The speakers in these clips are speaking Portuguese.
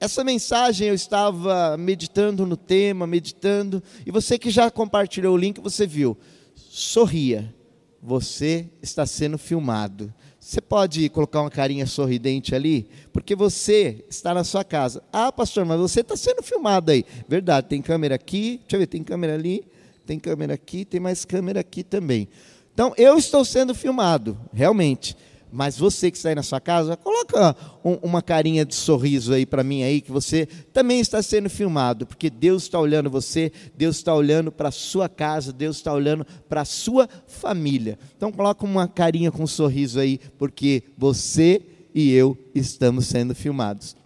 essa mensagem eu estava meditando no tema, meditando, e você que já compartilhou o link, você viu. Sorria, você está sendo filmado. Você pode colocar uma carinha sorridente ali, porque você está na sua casa. Ah, pastor, mas você está sendo filmado aí. Verdade, tem câmera aqui, deixa eu ver, tem câmera ali, tem câmera aqui, tem mais câmera aqui também. Então, eu estou sendo filmado, realmente. Mas você que está aí na sua casa, coloca um, uma carinha de sorriso aí para mim aí, que você também está sendo filmado, porque Deus está olhando você, Deus está olhando para a sua casa, Deus está olhando para a sua família. Então coloca uma carinha com um sorriso aí, porque você e eu estamos sendo filmados.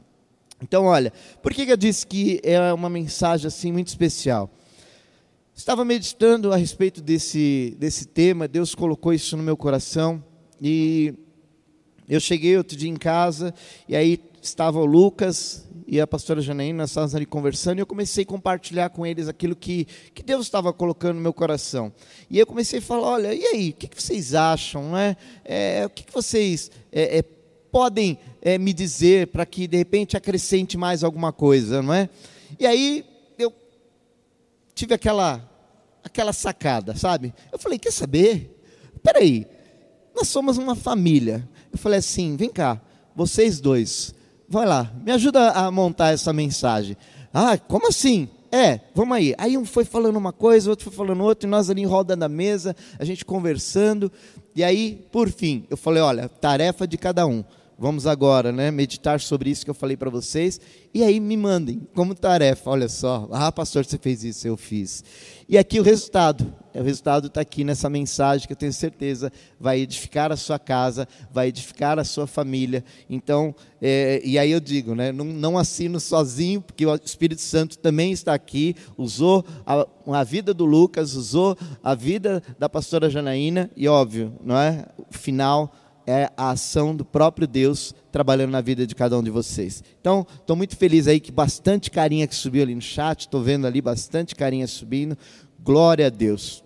Então, olha, por que eu disse que é uma mensagem assim muito especial? Estava meditando a respeito desse, desse tema, Deus colocou isso no meu coração e eu cheguei outro dia em casa e aí estava o Lucas e a pastora Janaína, nós estávamos ali conversando, e eu comecei a compartilhar com eles aquilo que, que Deus estava colocando no meu coração. E eu comecei a falar: olha, e aí, o que, vocês acham? Né? É, o que, que vocês é, é, podem é, me dizer para que de repente acrescente mais alguma coisa, não é? E aí eu tive aquela, aquela sacada, sabe? Eu falei: quer saber? Peraí, nós somos uma família. Eu falei assim: vem cá, vocês dois, vai lá, me ajuda a montar essa mensagem. Ah, como assim? É, vamos aí. Aí um foi falando uma coisa, outro foi falando outra, e nós ali em roda na mesa, a gente conversando. E aí, por fim, eu falei: olha, tarefa de cada um. Vamos agora, né, meditar sobre isso que eu falei para vocês. E aí me mandem como tarefa, olha só. Ah, pastor, você fez isso, eu fiz. E aqui o resultado. O resultado está aqui nessa mensagem que eu tenho certeza vai edificar a sua casa, vai edificar a sua família. Então, é, e aí eu digo, né, não, não, assino sozinho, porque o Espírito Santo também está aqui, usou a, a vida do Lucas, usou a vida da pastora Janaína, e óbvio, não é? O final é a ação do próprio Deus trabalhando na vida de cada um de vocês. Então, estou muito feliz aí que bastante carinha que subiu ali no chat, estou vendo ali bastante carinha subindo. Glória a Deus.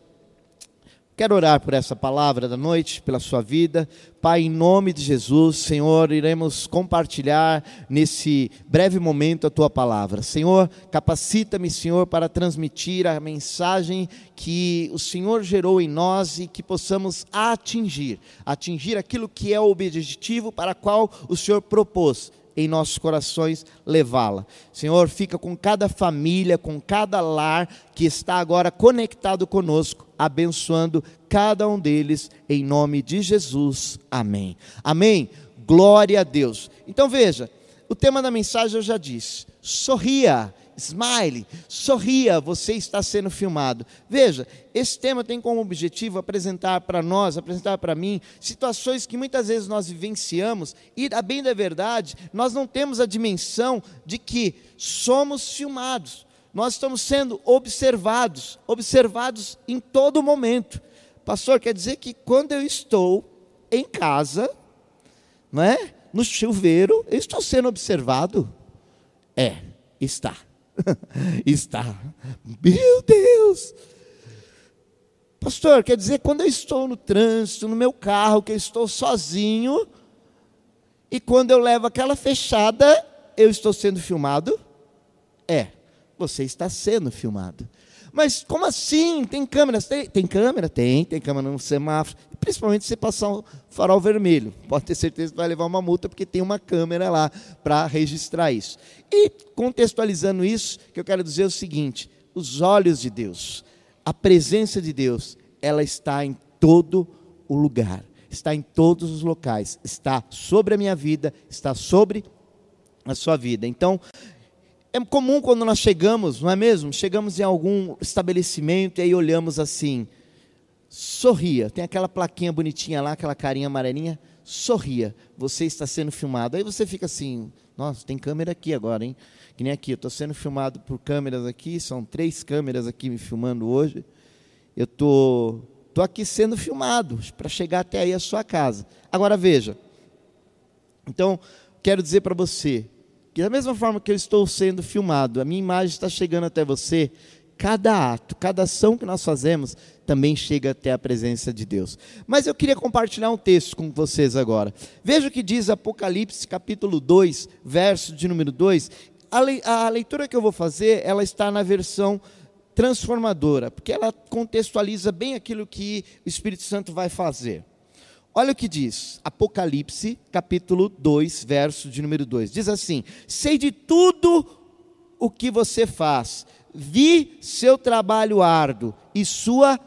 Quero orar por essa palavra da noite, pela sua vida. Pai, em nome de Jesus, Senhor, iremos compartilhar nesse breve momento a tua palavra. Senhor, capacita-me, Senhor, para transmitir a mensagem que o Senhor gerou em nós e que possamos atingir, atingir aquilo que é o objetivo para qual o Senhor propôs em nossos corações levá-la. Senhor, fica com cada família, com cada lar que está agora conectado conosco, abençoando cada um deles, em nome de Jesus. Amém. Amém. Glória a Deus. Então veja, o tema da mensagem eu já disse: sorria smile, sorria, você está sendo filmado. Veja, esse tema tem como objetivo apresentar para nós, apresentar para mim, situações que muitas vezes nós vivenciamos e, a bem da verdade, nós não temos a dimensão de que somos filmados. Nós estamos sendo observados, observados em todo momento. Pastor, quer dizer que quando eu estou em casa, não é? No chuveiro, eu estou sendo observado? É, está. está. Meu Deus! Pastor, quer dizer, quando eu estou no trânsito, no meu carro, que eu estou sozinho, e quando eu levo aquela fechada, eu estou sendo filmado? É, você está sendo filmado. Mas como assim? Tem câmeras? Tem, tem câmera? Tem, tem câmera no semáforo. Principalmente se passar um farol vermelho. Pode ter certeza que vai levar uma multa, porque tem uma câmera lá para registrar isso. E contextualizando isso, que eu quero dizer é o seguinte: os olhos de Deus, a presença de Deus, ela está em todo o lugar, está em todos os locais, está sobre a minha vida, está sobre a sua vida. Então, é comum quando nós chegamos, não é mesmo? Chegamos em algum estabelecimento e aí olhamos assim, sorria, tem aquela plaquinha bonitinha lá, aquela carinha amarelinha, sorria, você está sendo filmado. Aí você fica assim, nossa, tem câmera aqui agora, hein? Que nem aqui, eu estou sendo filmado por câmeras aqui, são três câmeras aqui me filmando hoje. Eu estou tô, tô aqui sendo filmado para chegar até aí a sua casa. Agora veja, então, quero dizer para você, que da mesma forma que eu estou sendo filmado, a minha imagem está chegando até você, cada ato, cada ação que nós fazemos também chega até a presença de Deus. Mas eu queria compartilhar um texto com vocês agora. Veja o que diz Apocalipse capítulo 2, verso de número 2. A leitura que eu vou fazer, ela está na versão transformadora, porque ela contextualiza bem aquilo que o Espírito Santo vai fazer. Olha o que diz, Apocalipse, capítulo 2, verso de número 2. Diz assim: Sei de tudo o que você faz, vi seu trabalho árduo e sua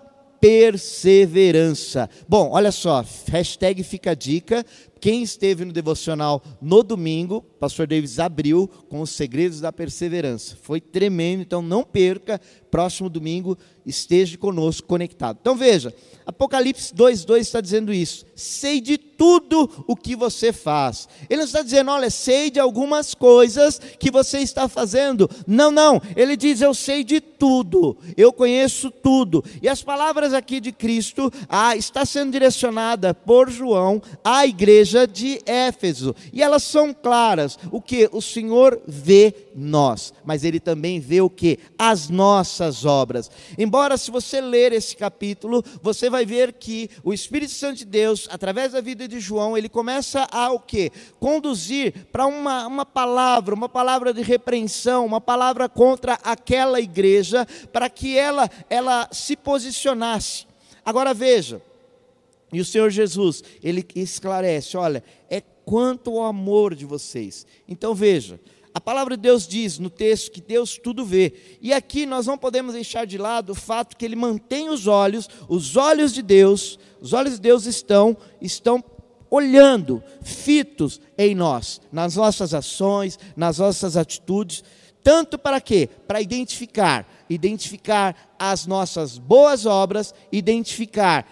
perseverança. Bom, olha só, hashtag fica a dica. Quem esteve no devocional no domingo, pastor Davis abriu com os segredos da perseverança. Foi tremendo, então não perca. Próximo domingo esteja conosco conectado. Então veja, Apocalipse 2:2 está dizendo isso. Sei de tudo o que você faz. Ele não está dizendo, olha, sei de algumas coisas que você está fazendo. Não, não. Ele diz, eu sei de tudo. Eu conheço tudo. E as palavras aqui de Cristo ah, está sendo direcionada por João à igreja de Éfeso. E elas são claras. O que o Senhor vê nós, mas ele também vê o que as nossas obras. Embora se você ler esse capítulo, você vai ver que o Espírito Santo de Deus, através da vida de João, ele começa a o quê? Conduzir para uma, uma palavra, uma palavra de repreensão, uma palavra contra aquela igreja, para que ela, ela se posicionasse. Agora veja, e o Senhor Jesus, ele esclarece: olha, é quanto o amor de vocês. Então veja, a palavra de Deus diz no texto que Deus tudo vê. E aqui nós não podemos deixar de lado o fato que ele mantém os olhos, os olhos de Deus, os olhos de Deus estão estão olhando, fitos em nós, nas nossas ações, nas nossas atitudes, tanto para quê? Para identificar, identificar as nossas boas obras, identificar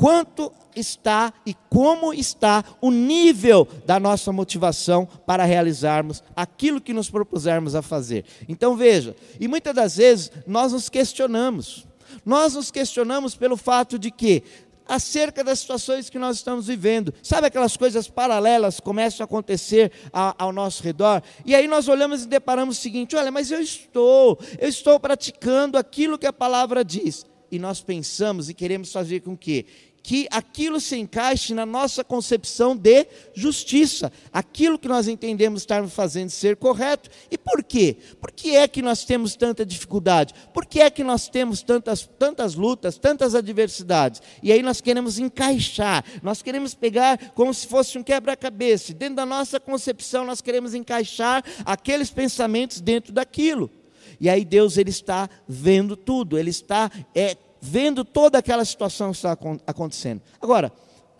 quanto está e como está o nível da nossa motivação para realizarmos aquilo que nos propusermos a fazer. Então veja, e muitas das vezes nós nos questionamos. Nós nos questionamos pelo fato de que acerca das situações que nós estamos vivendo. Sabe aquelas coisas paralelas começam a acontecer ao nosso redor? E aí nós olhamos e deparamos o seguinte: olha, mas eu estou, eu estou praticando aquilo que a palavra diz. E nós pensamos e queremos fazer com que que aquilo se encaixe na nossa concepção de justiça, aquilo que nós entendemos estar fazendo ser correto. E por quê? Por que é que nós temos tanta dificuldade? Por que é que nós temos tantas, tantas lutas, tantas adversidades? E aí nós queremos encaixar, nós queremos pegar como se fosse um quebra-cabeça. Dentro da nossa concepção, nós queremos encaixar aqueles pensamentos dentro daquilo. E aí Deus ele está vendo tudo, ele está é, vendo toda aquela situação que está acontecendo. Agora,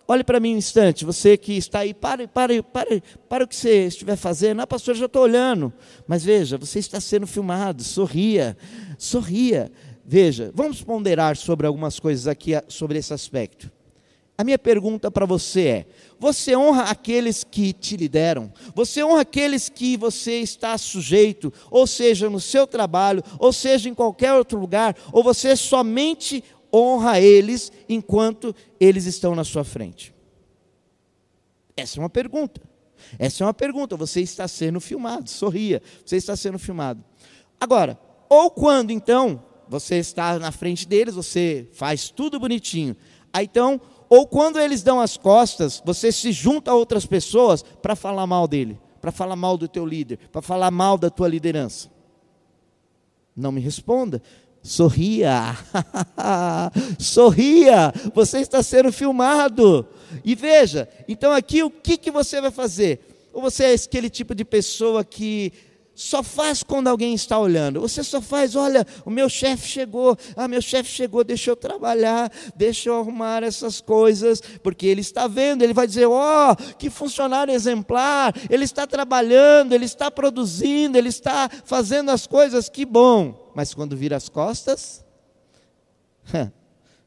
olhe para mim um instante, você que está aí, pare, pare, pare, pare o que você estiver fazendo. Ah, pastor, já estou olhando. Mas veja, você está sendo filmado, sorria, sorria. Veja, vamos ponderar sobre algumas coisas aqui, sobre esse aspecto. A minha pergunta para você é: você honra aqueles que te lideram? Você honra aqueles que você está sujeito, ou seja, no seu trabalho, ou seja, em qualquer outro lugar, ou você somente honra eles enquanto eles estão na sua frente? Essa é uma pergunta. Essa é uma pergunta. Você está sendo filmado, sorria, você está sendo filmado. Agora, ou quando então você está na frente deles, você faz tudo bonitinho. Aí então ou quando eles dão as costas, você se junta a outras pessoas para falar mal dele, para falar mal do teu líder, para falar mal da tua liderança. Não me responda. Sorria, sorria, você está sendo filmado. E veja, então aqui o que, que você vai fazer? Ou você é aquele tipo de pessoa que só faz quando alguém está olhando. Você só faz, olha, o meu chefe chegou, ah, meu chefe chegou, deixa eu trabalhar, deixa eu arrumar essas coisas, porque ele está vendo, ele vai dizer, ó, oh, que funcionário exemplar, ele está trabalhando, ele está produzindo, ele está fazendo as coisas, que bom. Mas quando vira as costas,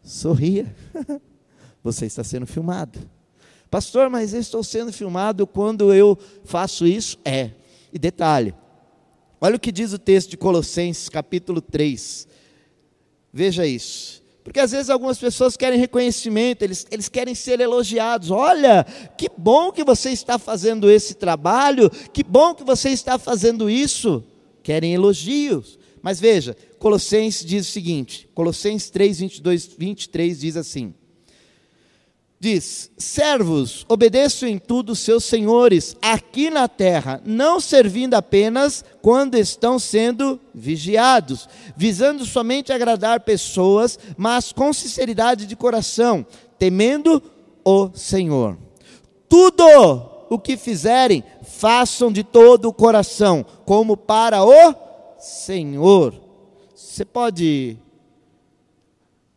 sorria, você está sendo filmado. Pastor, mas eu estou sendo filmado quando eu faço isso? É. E detalhe, Olha o que diz o texto de Colossenses, capítulo 3. Veja isso. Porque às vezes algumas pessoas querem reconhecimento, eles, eles querem ser elogiados. Olha, que bom que você está fazendo esse trabalho, que bom que você está fazendo isso. Querem elogios. Mas veja, Colossenses diz o seguinte: Colossenses 3, 22, 23 diz assim: diz: Servos, obedeçam em tudo seus senhores aqui na terra, não servindo apenas quando estão sendo vigiados, visando somente agradar pessoas, mas com sinceridade de coração, temendo o Senhor. Tudo o que fizerem, façam de todo o coração, como para o Senhor. Você pode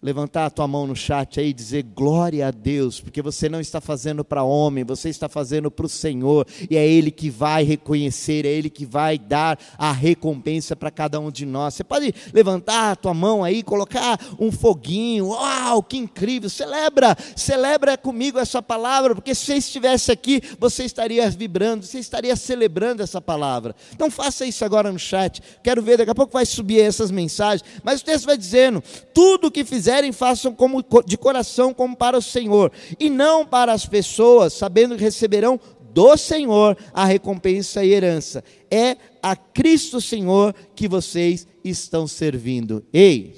levantar a tua mão no chat aí e dizer glória a Deus, porque você não está fazendo para homem, você está fazendo para o Senhor, e é Ele que vai reconhecer, é Ele que vai dar a recompensa para cada um de nós. Você pode levantar a tua mão aí, colocar um foguinho, uau, que incrível, celebra, celebra comigo essa palavra, porque se você estivesse aqui, você estaria vibrando, você estaria celebrando essa palavra. Então faça isso agora no chat, quero ver, daqui a pouco vai subir essas mensagens, mas o texto vai dizendo, tudo que fizer fizerem, façam como, de coração como para o Senhor, e não para as pessoas, sabendo que receberão do Senhor a recompensa e herança. É a Cristo Senhor que vocês estão servindo. Ei,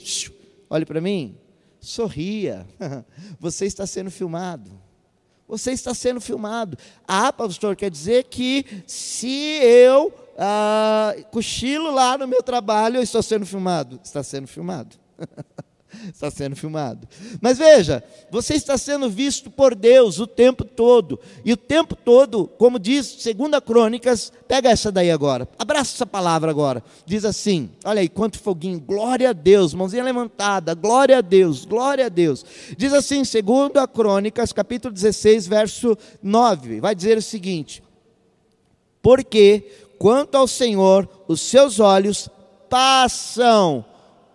olhe para mim, sorria, você está sendo filmado. Você está sendo filmado. Ah, pastor, quer dizer que se eu ah, cochilo lá no meu trabalho, eu estou sendo filmado. Está sendo filmado. está sendo filmado. Mas veja, você está sendo visto por Deus o tempo todo. E o tempo todo, como diz 2 Crônicas, pega essa daí agora. Abraça essa palavra agora. Diz assim: olha aí, quanto foguinho. Glória a Deus, mãozinha levantada. Glória a Deus, glória a Deus. Diz assim, 2 Crônicas, capítulo 16, verso 9. Vai dizer o seguinte: Porque quanto ao Senhor, os seus olhos passam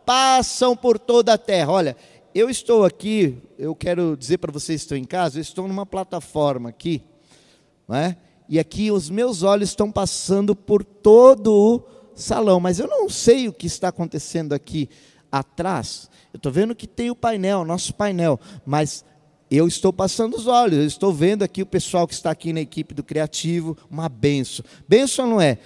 passam por toda a terra. Olha, eu estou aqui, eu quero dizer para vocês que estão em casa, eu estou numa plataforma aqui, não é? e aqui os meus olhos estão passando por todo o salão, mas eu não sei o que está acontecendo aqui atrás. Eu estou vendo que tem o painel, nosso painel, mas eu estou passando os olhos, eu estou vendo aqui o pessoal que está aqui na equipe do Criativo, uma benção. Benção não é?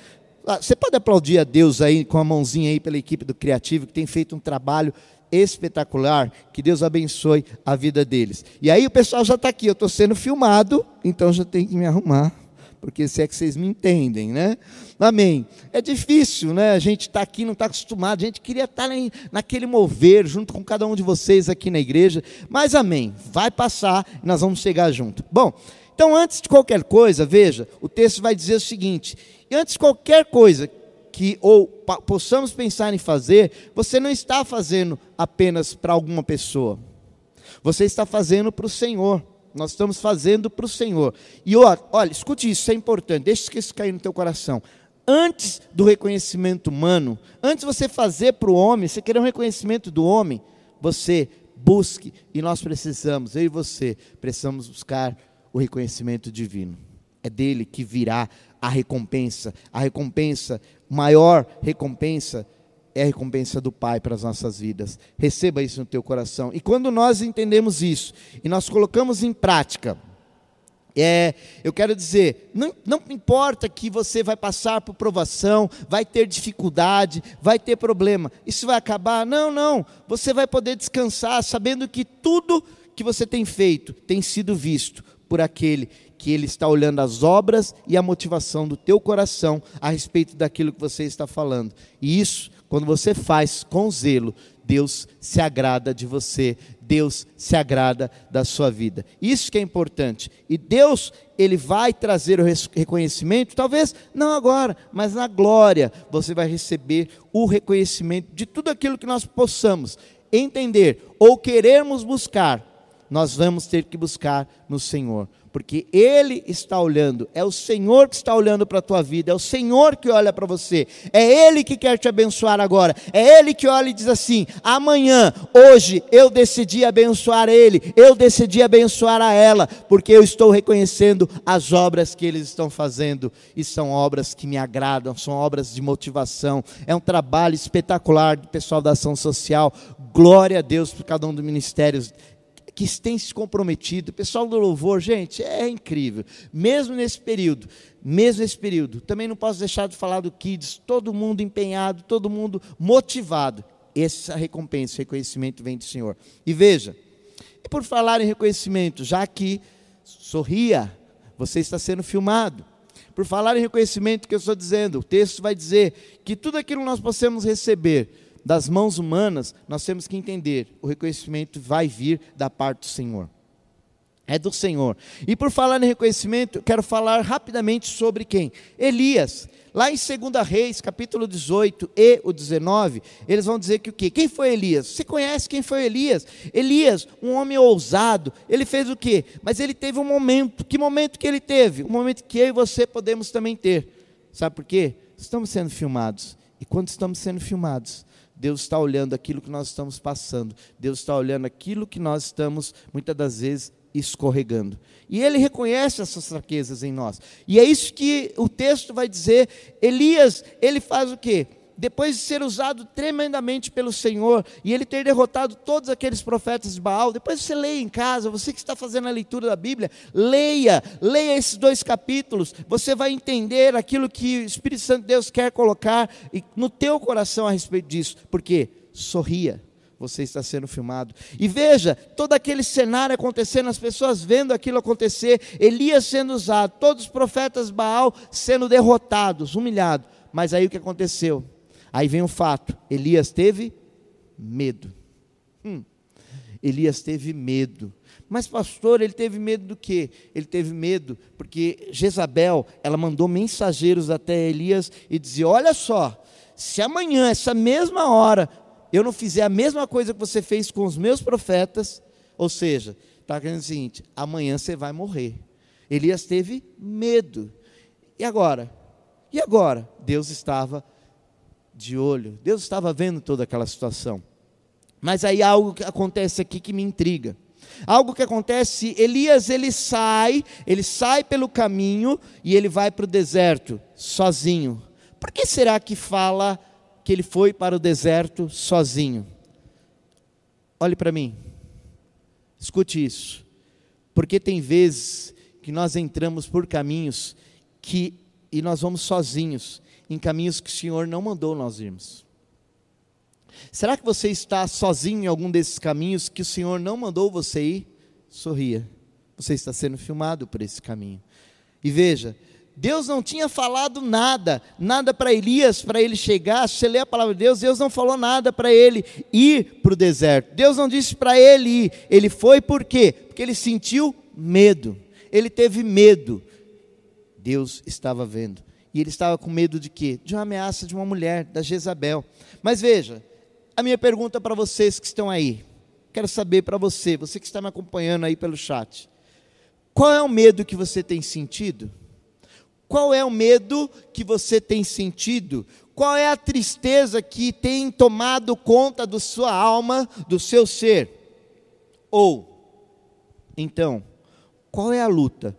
Ah, você pode aplaudir a Deus aí com a mãozinha aí pela equipe do Criativo, que tem feito um trabalho espetacular. Que Deus abençoe a vida deles. E aí o pessoal já está aqui, eu estou sendo filmado, então já tenho que me arrumar. Porque se é que vocês me entendem, né? Amém. É difícil, né? A gente está aqui, não está acostumado. A gente queria estar tá naquele mover, junto com cada um de vocês aqui na igreja. Mas amém. Vai passar nós vamos chegar junto. Bom, então antes de qualquer coisa, veja, o texto vai dizer o seguinte: antes de qualquer coisa que ou possamos pensar em fazer, você não está fazendo apenas para alguma pessoa. Você está fazendo para o Senhor. Nós estamos fazendo para o Senhor. E olha, olha, escute isso, isso é importante. Deixa isso cair no teu coração. Antes do reconhecimento humano, antes você fazer para o homem, você querer um reconhecimento do homem, você busque, e nós precisamos, eu e você, precisamos buscar o reconhecimento divino. É dele que virá a recompensa. A recompensa, maior recompensa, é a recompensa do Pai para as nossas vidas. Receba isso no teu coração. E quando nós entendemos isso e nós colocamos em prática, é, eu quero dizer, não, não importa que você vai passar por provação, vai ter dificuldade, vai ter problema, isso vai acabar? Não, não. Você vai poder descansar sabendo que tudo que você tem feito tem sido visto por aquele que ele está olhando as obras e a motivação do teu coração a respeito daquilo que você está falando. E isso, quando você faz com zelo, Deus se agrada de você, Deus se agrada da sua vida. Isso que é importante. E Deus, ele vai trazer o reconhecimento, talvez não agora, mas na glória, você vai receber o reconhecimento de tudo aquilo que nós possamos entender ou queremos buscar. Nós vamos ter que buscar no Senhor. Porque Ele está olhando, é o Senhor que está olhando para a tua vida, é o Senhor que olha para você, é Ele que quer te abençoar agora, é Ele que olha e diz assim: amanhã, hoje, eu decidi abençoar Ele, eu decidi abençoar a ela, porque eu estou reconhecendo as obras que eles estão fazendo, e são obras que me agradam, são obras de motivação, é um trabalho espetacular do pessoal da ação social, glória a Deus por cada um dos ministérios que tem se comprometido. O pessoal do louvor, gente, é incrível. Mesmo nesse período, mesmo nesse período, também não posso deixar de falar do Kids, todo mundo empenhado, todo mundo motivado. Essa recompensa, reconhecimento vem do Senhor. E veja, E por falar em reconhecimento, já que sorria, você está sendo filmado. Por falar em reconhecimento que eu estou dizendo, o texto vai dizer que tudo aquilo nós possamos receber das mãos humanas, nós temos que entender, o reconhecimento vai vir da parte do Senhor. É do Senhor. E por falar em reconhecimento, quero falar rapidamente sobre quem? Elias. Lá em 2 Reis, capítulo 18 e o 19, eles vão dizer que o quê? Quem foi Elias? Você conhece quem foi Elias? Elias, um homem ousado, ele fez o quê? Mas ele teve um momento. Que momento que ele teve? Um momento que eu e você podemos também ter. Sabe por quê? Estamos sendo filmados. E quando estamos sendo filmados, Deus está olhando aquilo que nós estamos passando. Deus está olhando aquilo que nós estamos, muitas das vezes, escorregando. E ele reconhece essas fraquezas em nós. E é isso que o texto vai dizer. Elias, ele faz o quê? Depois de ser usado tremendamente pelo Senhor e ele ter derrotado todos aqueles profetas de Baal, depois você leia em casa, você que está fazendo a leitura da Bíblia, leia, leia esses dois capítulos, você vai entender aquilo que o Espírito Santo de Deus quer colocar no teu coração a respeito disso. Porque sorria, você está sendo filmado. E veja, todo aquele cenário acontecendo, as pessoas vendo aquilo acontecer, Elias sendo usado, todos os profetas Baal sendo derrotados, humilhados. Mas aí o que aconteceu? Aí vem o fato: Elias teve medo. Hum. Elias teve medo. Mas, pastor, ele teve medo do quê? Ele teve medo porque Jezabel, ela mandou mensageiros até Elias e dizia: Olha só, se amanhã, essa mesma hora, eu não fizer a mesma coisa que você fez com os meus profetas, ou seja, está querendo o seguinte: amanhã você vai morrer. Elias teve medo. E agora? E agora? Deus estava de olho, Deus estava vendo toda aquela situação. Mas aí algo que acontece aqui que me intriga. Algo que acontece, Elias ele sai, ele sai pelo caminho e ele vai para o deserto sozinho. Por que será que fala que ele foi para o deserto sozinho. Olhe para mim, escute isso, porque tem vezes que nós entramos por caminhos que e nós vamos sozinhos em caminhos que o Senhor não mandou nós irmos. Será que você está sozinho em algum desses caminhos que o Senhor não mandou você ir? Sorria. Você está sendo filmado por esse caminho. E veja, Deus não tinha falado nada, nada para Elias, para ele chegar. Se você ler a palavra de Deus, Deus não falou nada para ele ir para o deserto. Deus não disse para ele ir. Ele foi por quê? Porque ele sentiu medo. Ele teve medo. Deus estava vendo. E ele estava com medo de quê? De uma ameaça de uma mulher, da Jezabel. Mas veja, a minha pergunta para vocês que estão aí. Quero saber para você, você que está me acompanhando aí pelo chat. Qual é o medo que você tem sentido? Qual é o medo que você tem sentido? Qual é a tristeza que tem tomado conta da sua alma, do seu ser? Ou, então, qual é a luta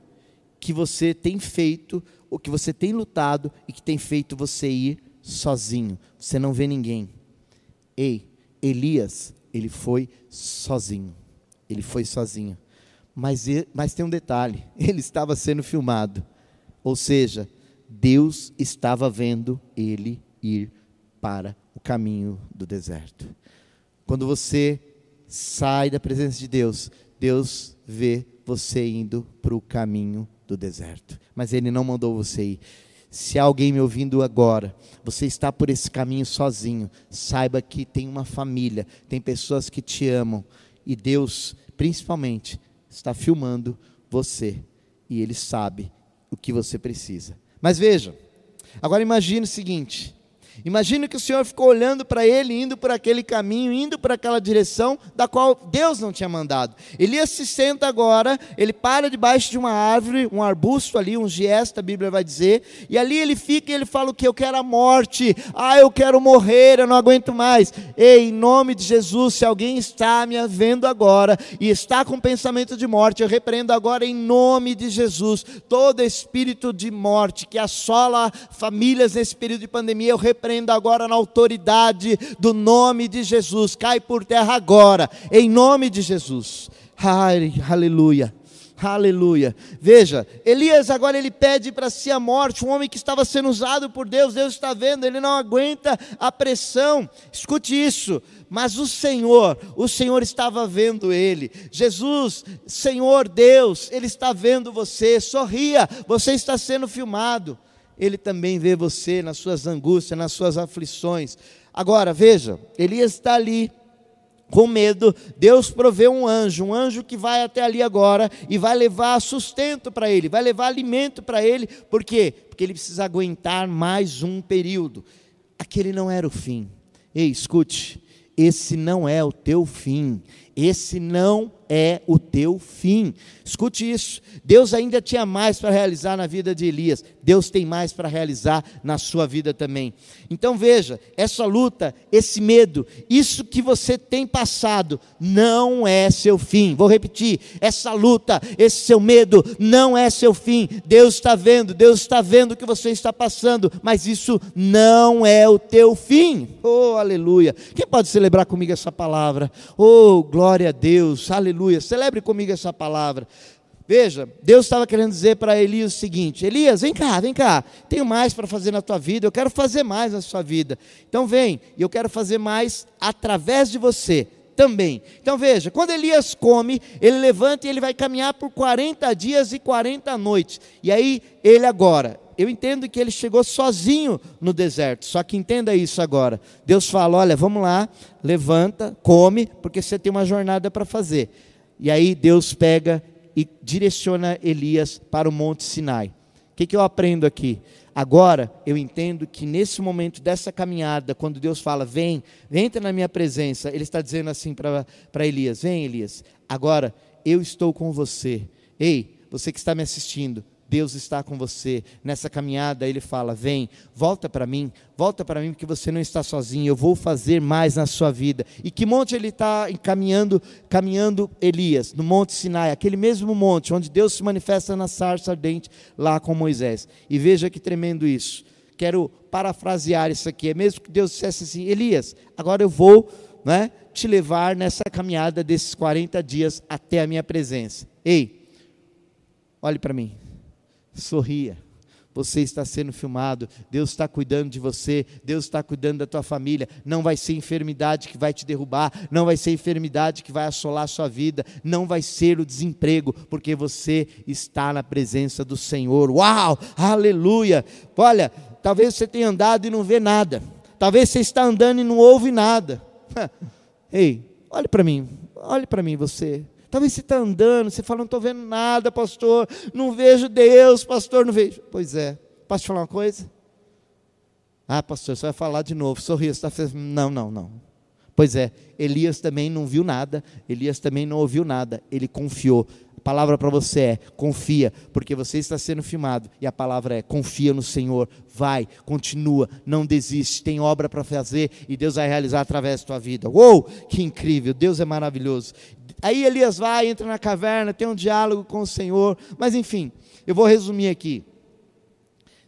que você tem feito, o que você tem lutado e que tem feito você ir sozinho? Você não vê ninguém. Ei, Elias, ele foi sozinho. Ele foi sozinho. Mas, mas tem um detalhe: ele estava sendo filmado. Ou seja, Deus estava vendo ele ir para o caminho do deserto. Quando você sai da presença de Deus, Deus vê você indo para o caminho do deserto. Mas Ele não mandou você ir. Se alguém me ouvindo agora, você está por esse caminho sozinho, saiba que tem uma família, tem pessoas que te amam e Deus, principalmente, está filmando você e Ele sabe o que você precisa. Mas veja, agora imagine o seguinte: Imagina que o Senhor ficou olhando para ele, indo por aquele caminho, indo para aquela direção da qual Deus não tinha mandado. Elias se senta agora, ele para debaixo de uma árvore, um arbusto ali, um gesto, a Bíblia vai dizer, e ali ele fica e ele fala o que? Eu quero a morte, ah, eu quero morrer, eu não aguento mais. Ei, em nome de Jesus, se alguém está me vendo agora e está com pensamento de morte, eu repreendo agora em nome de Jesus todo espírito de morte que assola famílias nesse período de pandemia, eu repreendo repreendo agora na autoridade do nome de Jesus. Cai por terra agora, em nome de Jesus. Ai, aleluia. Aleluia. Veja, Elias agora ele pede para si a morte, um homem que estava sendo usado por Deus, Deus está vendo, ele não aguenta a pressão. Escute isso. Mas o Senhor, o Senhor estava vendo ele. Jesus, Senhor Deus, ele está vendo você. Sorria, você está sendo filmado. Ele também vê você nas suas angústias, nas suas aflições. Agora, veja, Elias está ali com medo, Deus provê um anjo, um anjo que vai até ali agora e vai levar sustento para ele, vai levar alimento para ele, por quê? Porque ele precisa aguentar mais um período. Aquele não era o fim. Ei, escute, esse não é o teu fim, esse não é o teu fim. Escute isso. Deus ainda tinha mais para realizar na vida de Elias. Deus tem mais para realizar na sua vida também. Então veja, essa luta, esse medo, isso que você tem passado não é seu fim. Vou repetir, essa luta, esse seu medo não é seu fim. Deus está vendo, Deus está vendo o que você está passando, mas isso não é o teu fim. Oh, aleluia. Quem pode celebrar comigo essa palavra? Oh, glória a Deus. Aleluia aleluia. Celebre comigo essa palavra. Veja, Deus estava querendo dizer para Elias o seguinte: Elias, vem cá, vem cá, tenho mais para fazer na tua vida, eu quero fazer mais na sua vida. Então vem, e eu quero fazer mais através de você também. Então veja, quando Elias come, ele levanta e ele vai caminhar por 40 dias e 40 noites. E aí, ele agora, eu entendo que ele chegou sozinho no deserto, só que entenda isso agora. Deus fala: olha, vamos lá, levanta, come, porque você tem uma jornada para fazer. E aí Deus pega e direciona Elias para o Monte Sinai. O que, que eu aprendo aqui? Agora eu entendo que nesse momento dessa caminhada, quando Deus fala, vem, entra na minha presença, Ele está dizendo assim para Elias: vem, Elias, agora eu estou com você. Ei, você que está me assistindo, Deus está com você. Nessa caminhada, Ele fala: Vem, volta para mim, volta para mim, porque você não está sozinho. Eu vou fazer mais na sua vida. E que monte ele está caminhando, caminhando Elias? No Monte Sinai, aquele mesmo monte onde Deus se manifesta na sarça ardente lá com Moisés. E veja que tremendo isso. Quero parafrasear isso aqui. É mesmo que Deus dissesse assim: Elias, agora eu vou né, te levar nessa caminhada desses 40 dias até a minha presença. Ei, olhe para mim sorria. Você está sendo filmado, Deus está cuidando de você, Deus está cuidando da tua família. Não vai ser enfermidade que vai te derrubar, não vai ser enfermidade que vai assolar a sua vida, não vai ser o desemprego, porque você está na presença do Senhor. Uau! Aleluia! Olha, talvez você tenha andado e não vê nada, talvez você está andando e não ouve nada. Ei, olhe para mim, olhe para mim, você. Talvez você está andando, você fala, não estou vendo nada, pastor, não vejo Deus, pastor, não vejo. Pois é, posso te falar uma coisa? Ah, pastor, você vai falar de novo, sorriso, está. Não, não, não. Pois é, Elias também não viu nada, Elias também não ouviu nada, ele confiou. Palavra para você é: confia, porque você está sendo filmado. E a palavra é: confia no Senhor, vai, continua, não desiste, tem obra para fazer e Deus vai realizar através da tua vida. Uou, que incrível, Deus é maravilhoso. Aí Elias vai, entra na caverna, tem um diálogo com o Senhor, mas enfim, eu vou resumir aqui.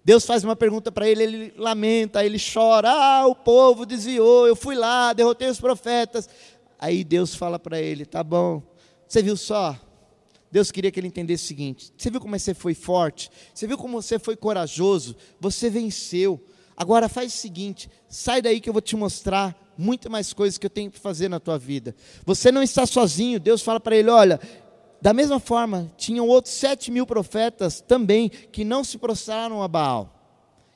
Deus faz uma pergunta para ele, ele lamenta, ele chora: Ah, o povo desviou, eu fui lá, derrotei os profetas. Aí Deus fala para ele: Tá bom, você viu só? Deus queria que ele entendesse o seguinte: Você viu como você foi forte? Você viu como você foi corajoso? Você venceu. Agora faz o seguinte: sai daí que eu vou te mostrar muito mais coisas que eu tenho que fazer na tua vida. Você não está sozinho. Deus fala para ele: olha, da mesma forma, tinham outros sete mil profetas também que não se prostraram a Baal.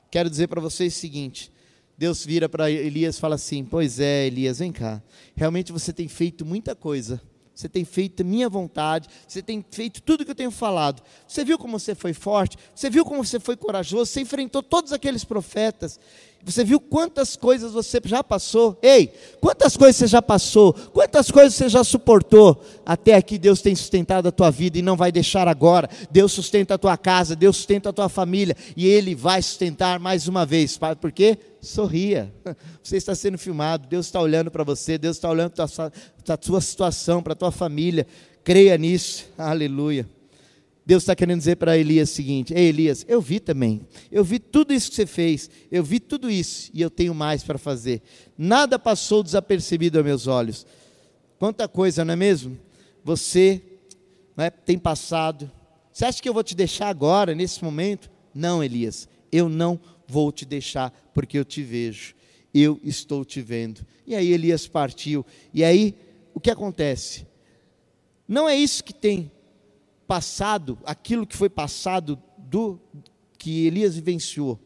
Quero dizer para vocês o seguinte: Deus vira para Elias e fala assim: Pois é, Elias, vem cá. Realmente você tem feito muita coisa. Você tem feito minha vontade, você tem feito tudo que eu tenho falado. Você viu como você foi forte, você viu como você foi corajoso, você enfrentou todos aqueles profetas. Você viu quantas coisas você já passou? Ei, quantas coisas você já passou? Quantas coisas você já suportou? Até aqui Deus tem sustentado a tua vida e não vai deixar agora. Deus sustenta a tua casa, Deus sustenta a tua família e Ele vai sustentar mais uma vez. Por quê? Sorria. Você está sendo filmado, Deus está olhando para você, Deus está olhando para a tua situação, para a tua família. Creia nisso. Aleluia. Deus está querendo dizer para Elias o seguinte: Ei, Elias, eu vi também, eu vi tudo isso que você fez, eu vi tudo isso e eu tenho mais para fazer. Nada passou desapercebido aos meus olhos. Quanta coisa, não é mesmo? Você é, tem passado. Você acha que eu vou te deixar agora, nesse momento? Não, Elias, eu não vou te deixar, porque eu te vejo, eu estou te vendo. E aí Elias partiu, e aí o que acontece? Não é isso que tem passado, aquilo que foi passado do que Elias vivenciou,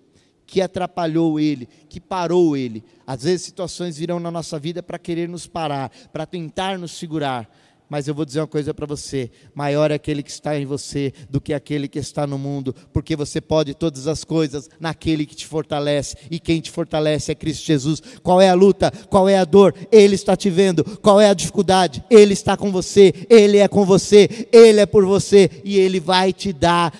que atrapalhou ele, que parou ele. Às vezes situações virão na nossa vida para querer nos parar, para tentar nos segurar. Mas eu vou dizer uma coisa para você: maior é aquele que está em você do que aquele que está no mundo, porque você pode todas as coisas naquele que te fortalece, e quem te fortalece é Cristo Jesus. Qual é a luta? Qual é a dor? Ele está te vendo. Qual é a dificuldade? Ele está com você, ele é com você, ele é por você, e ele vai te dar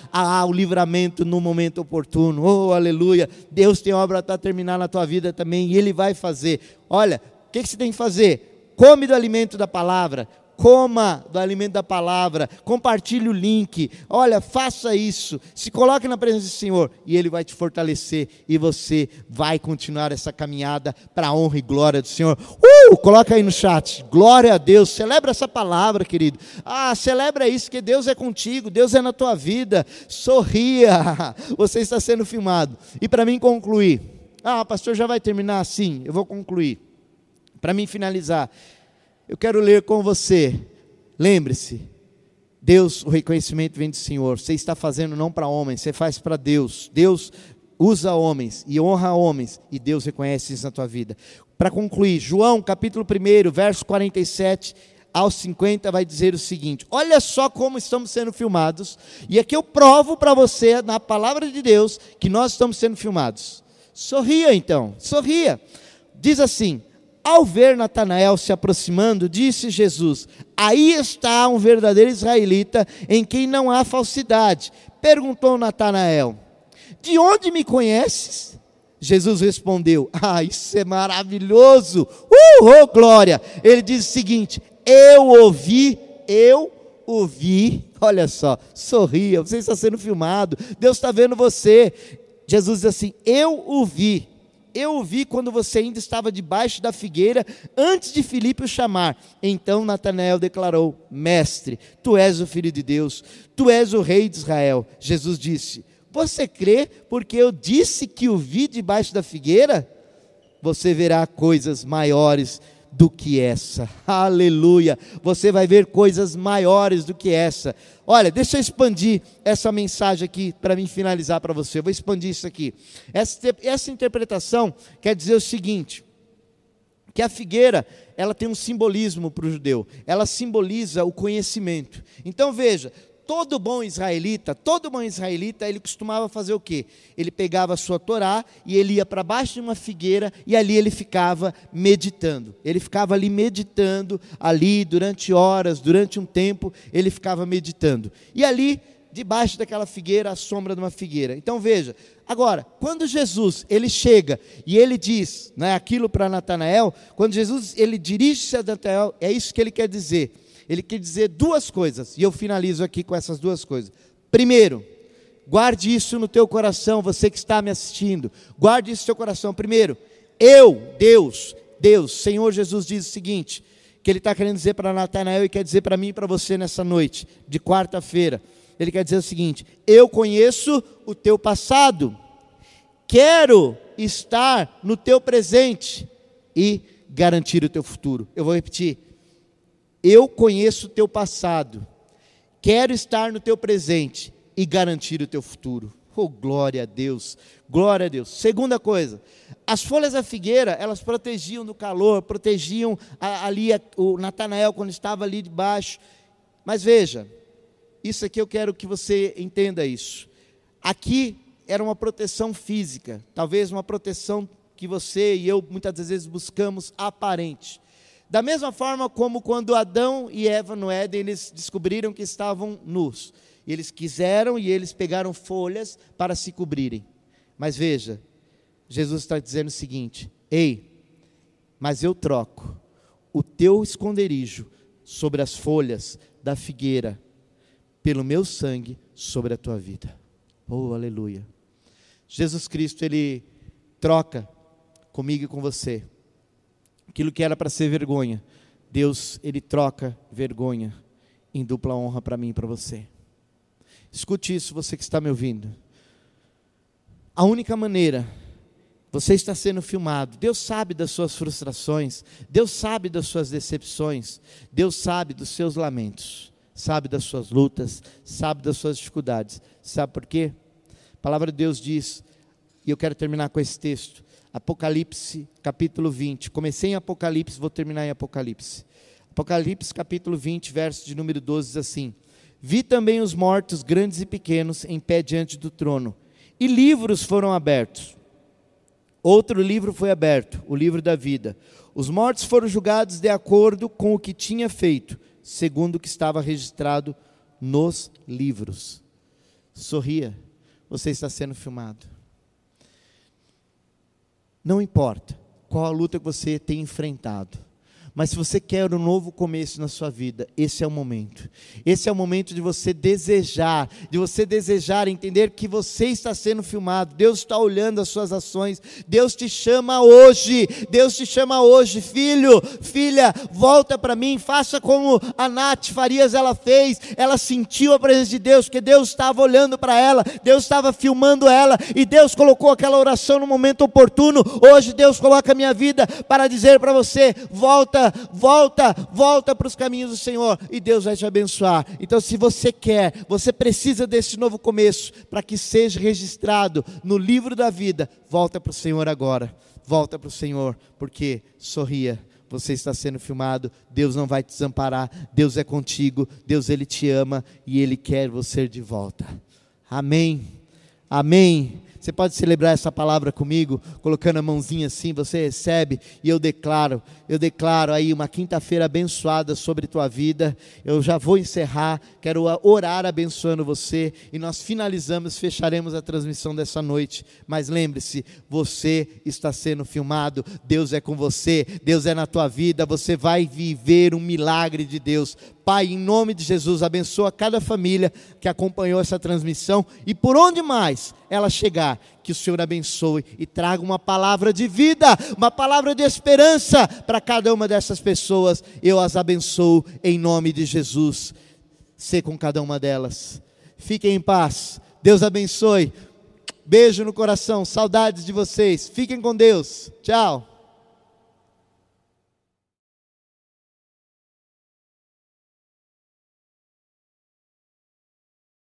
o livramento no momento oportuno. Oh, aleluia! Deus tem obra para terminar na tua vida também, e ele vai fazer. Olha, o que, que você tem que fazer? Come do alimento da palavra, coma do alimento da palavra, compartilhe o link, olha, faça isso, se coloque na presença do Senhor e Ele vai te fortalecer e você vai continuar essa caminhada para a honra e glória do Senhor. Uh, coloca aí no chat, glória a Deus, celebra essa palavra, querido. Ah, celebra isso, que Deus é contigo, Deus é na tua vida, sorria, você está sendo filmado. E para mim concluir, ah, pastor, já vai terminar? Assim, eu vou concluir. Para mim finalizar, eu quero ler com você. Lembre-se, Deus, o reconhecimento vem do Senhor. Você está fazendo não para homens, você faz para Deus. Deus usa homens e honra homens, e Deus reconhece isso na tua vida. Para concluir, João capítulo 1, verso 47 aos 50 vai dizer o seguinte: Olha só como estamos sendo filmados, e aqui eu provo para você, na palavra de Deus, que nós estamos sendo filmados. Sorria então, sorria. Diz assim: ao ver Natanael se aproximando, disse Jesus: Aí está um verdadeiro israelita em quem não há falsidade. Perguntou Natanael: De onde me conheces? Jesus respondeu: Ah, isso é maravilhoso! Uh, oh, glória! Ele diz o seguinte: Eu ouvi, eu ouvi. Olha só, sorria, você está sendo filmado, Deus está vendo você. Jesus diz assim: Eu ouvi eu o vi quando você ainda estava debaixo da figueira, antes de Filipe o chamar. Então Natanael declarou: Mestre, tu és o filho de Deus, tu és o rei de Israel. Jesus disse: Você crê porque eu disse que o vi debaixo da figueira? Você verá coisas maiores do que essa. Aleluia! Você vai ver coisas maiores do que essa. Olha, deixa eu expandir essa mensagem aqui para mim finalizar para você. Eu vou expandir isso aqui. Essa, essa interpretação quer dizer o seguinte: que a figueira ela tem um simbolismo para o judeu. Ela simboliza o conhecimento. Então veja, todo bom israelita, todo bom israelita, ele costumava fazer o quê? Ele pegava a sua Torá e ele ia para baixo de uma figueira e ali ele ficava meditando. Ele ficava ali meditando, ali durante horas, durante um tempo, ele ficava meditando. E ali, debaixo daquela figueira, a sombra de uma figueira. Então veja, agora, quando Jesus, ele chega e ele diz, né, aquilo para Natanael, quando Jesus, ele dirige-se a Natanael, é isso que ele quer dizer ele quer dizer duas coisas, e eu finalizo aqui com essas duas coisas. Primeiro, guarde isso no teu coração, você que está me assistindo, guarde isso no teu coração. Primeiro, eu, Deus, Deus, Senhor Jesus diz o seguinte, que Ele está querendo dizer para Natanael e quer dizer para mim e para você nessa noite, de quarta-feira. Ele quer dizer o seguinte: eu conheço o teu passado, quero estar no teu presente e garantir o teu futuro. Eu vou repetir eu conheço o teu passado, quero estar no teu presente e garantir o teu futuro. Oh, glória a Deus, glória a Deus. Segunda coisa, as folhas da figueira, elas protegiam do calor, protegiam ali o Natanael quando estava ali debaixo. Mas veja, isso aqui eu quero que você entenda isso. Aqui era uma proteção física, talvez uma proteção que você e eu muitas vezes buscamos aparente. Da mesma forma como quando Adão e Eva no Éden, eles descobriram que estavam nus. Eles quiseram e eles pegaram folhas para se cobrirem. Mas veja, Jesus está dizendo o seguinte: Ei, mas eu troco o teu esconderijo sobre as folhas da figueira, pelo meu sangue sobre a tua vida. Oh, aleluia. Jesus Cristo, ele troca comigo e com você Aquilo que era para ser vergonha, Deus, ele troca vergonha em dupla honra para mim e para você. Escute isso, você que está me ouvindo. A única maneira, você está sendo filmado. Deus sabe das suas frustrações, Deus sabe das suas decepções, Deus sabe dos seus lamentos, sabe das suas lutas, sabe das suas dificuldades. Sabe por quê? A palavra de Deus diz, e eu quero terminar com esse texto, Apocalipse, capítulo 20. Comecei em Apocalipse, vou terminar em Apocalipse. Apocalipse, capítulo 20, verso de número 12, diz assim: Vi também os mortos, grandes e pequenos, em pé diante do trono, e livros foram abertos. Outro livro foi aberto, o livro da vida. Os mortos foram julgados de acordo com o que tinha feito, segundo o que estava registrado nos livros. Sorria, você está sendo filmado. Não importa qual a luta que você tem enfrentado. Mas se você quer um novo começo na sua vida, esse é o momento. Esse é o momento de você desejar, de você desejar entender que você está sendo filmado. Deus está olhando as suas ações. Deus te chama hoje. Deus te chama hoje, filho, filha, volta para mim, faça como a Nath Farias ela fez. Ela sentiu a presença de Deus, porque Deus estava olhando para ela, Deus estava filmando ela e Deus colocou aquela oração no momento oportuno. Hoje Deus coloca a minha vida para dizer para você: volta volta, volta, volta para os caminhos do Senhor e Deus vai te abençoar. Então, se você quer, você precisa desse novo começo para que seja registrado no livro da vida, volta para o Senhor agora. Volta para o Senhor, porque sorria você está sendo filmado, Deus não vai te desamparar, Deus é contigo, Deus ele te ama e ele quer você de volta. Amém. Amém. Você pode celebrar essa palavra comigo, colocando a mãozinha assim, você recebe e eu declaro, eu declaro aí uma quinta-feira abençoada sobre tua vida. Eu já vou encerrar, quero orar abençoando você e nós finalizamos, fecharemos a transmissão dessa noite. Mas lembre-se, você está sendo filmado, Deus é com você, Deus é na tua vida, você vai viver um milagre de Deus. Pai, em nome de Jesus, abençoa cada família que acompanhou essa transmissão e por onde mais ela chegar, que o Senhor abençoe e traga uma palavra de vida, uma palavra de esperança para cada uma dessas pessoas. Eu as abençoo em nome de Jesus. Ser com cada uma delas. Fiquem em paz. Deus abençoe. Beijo no coração. Saudades de vocês. Fiquem com Deus. Tchau.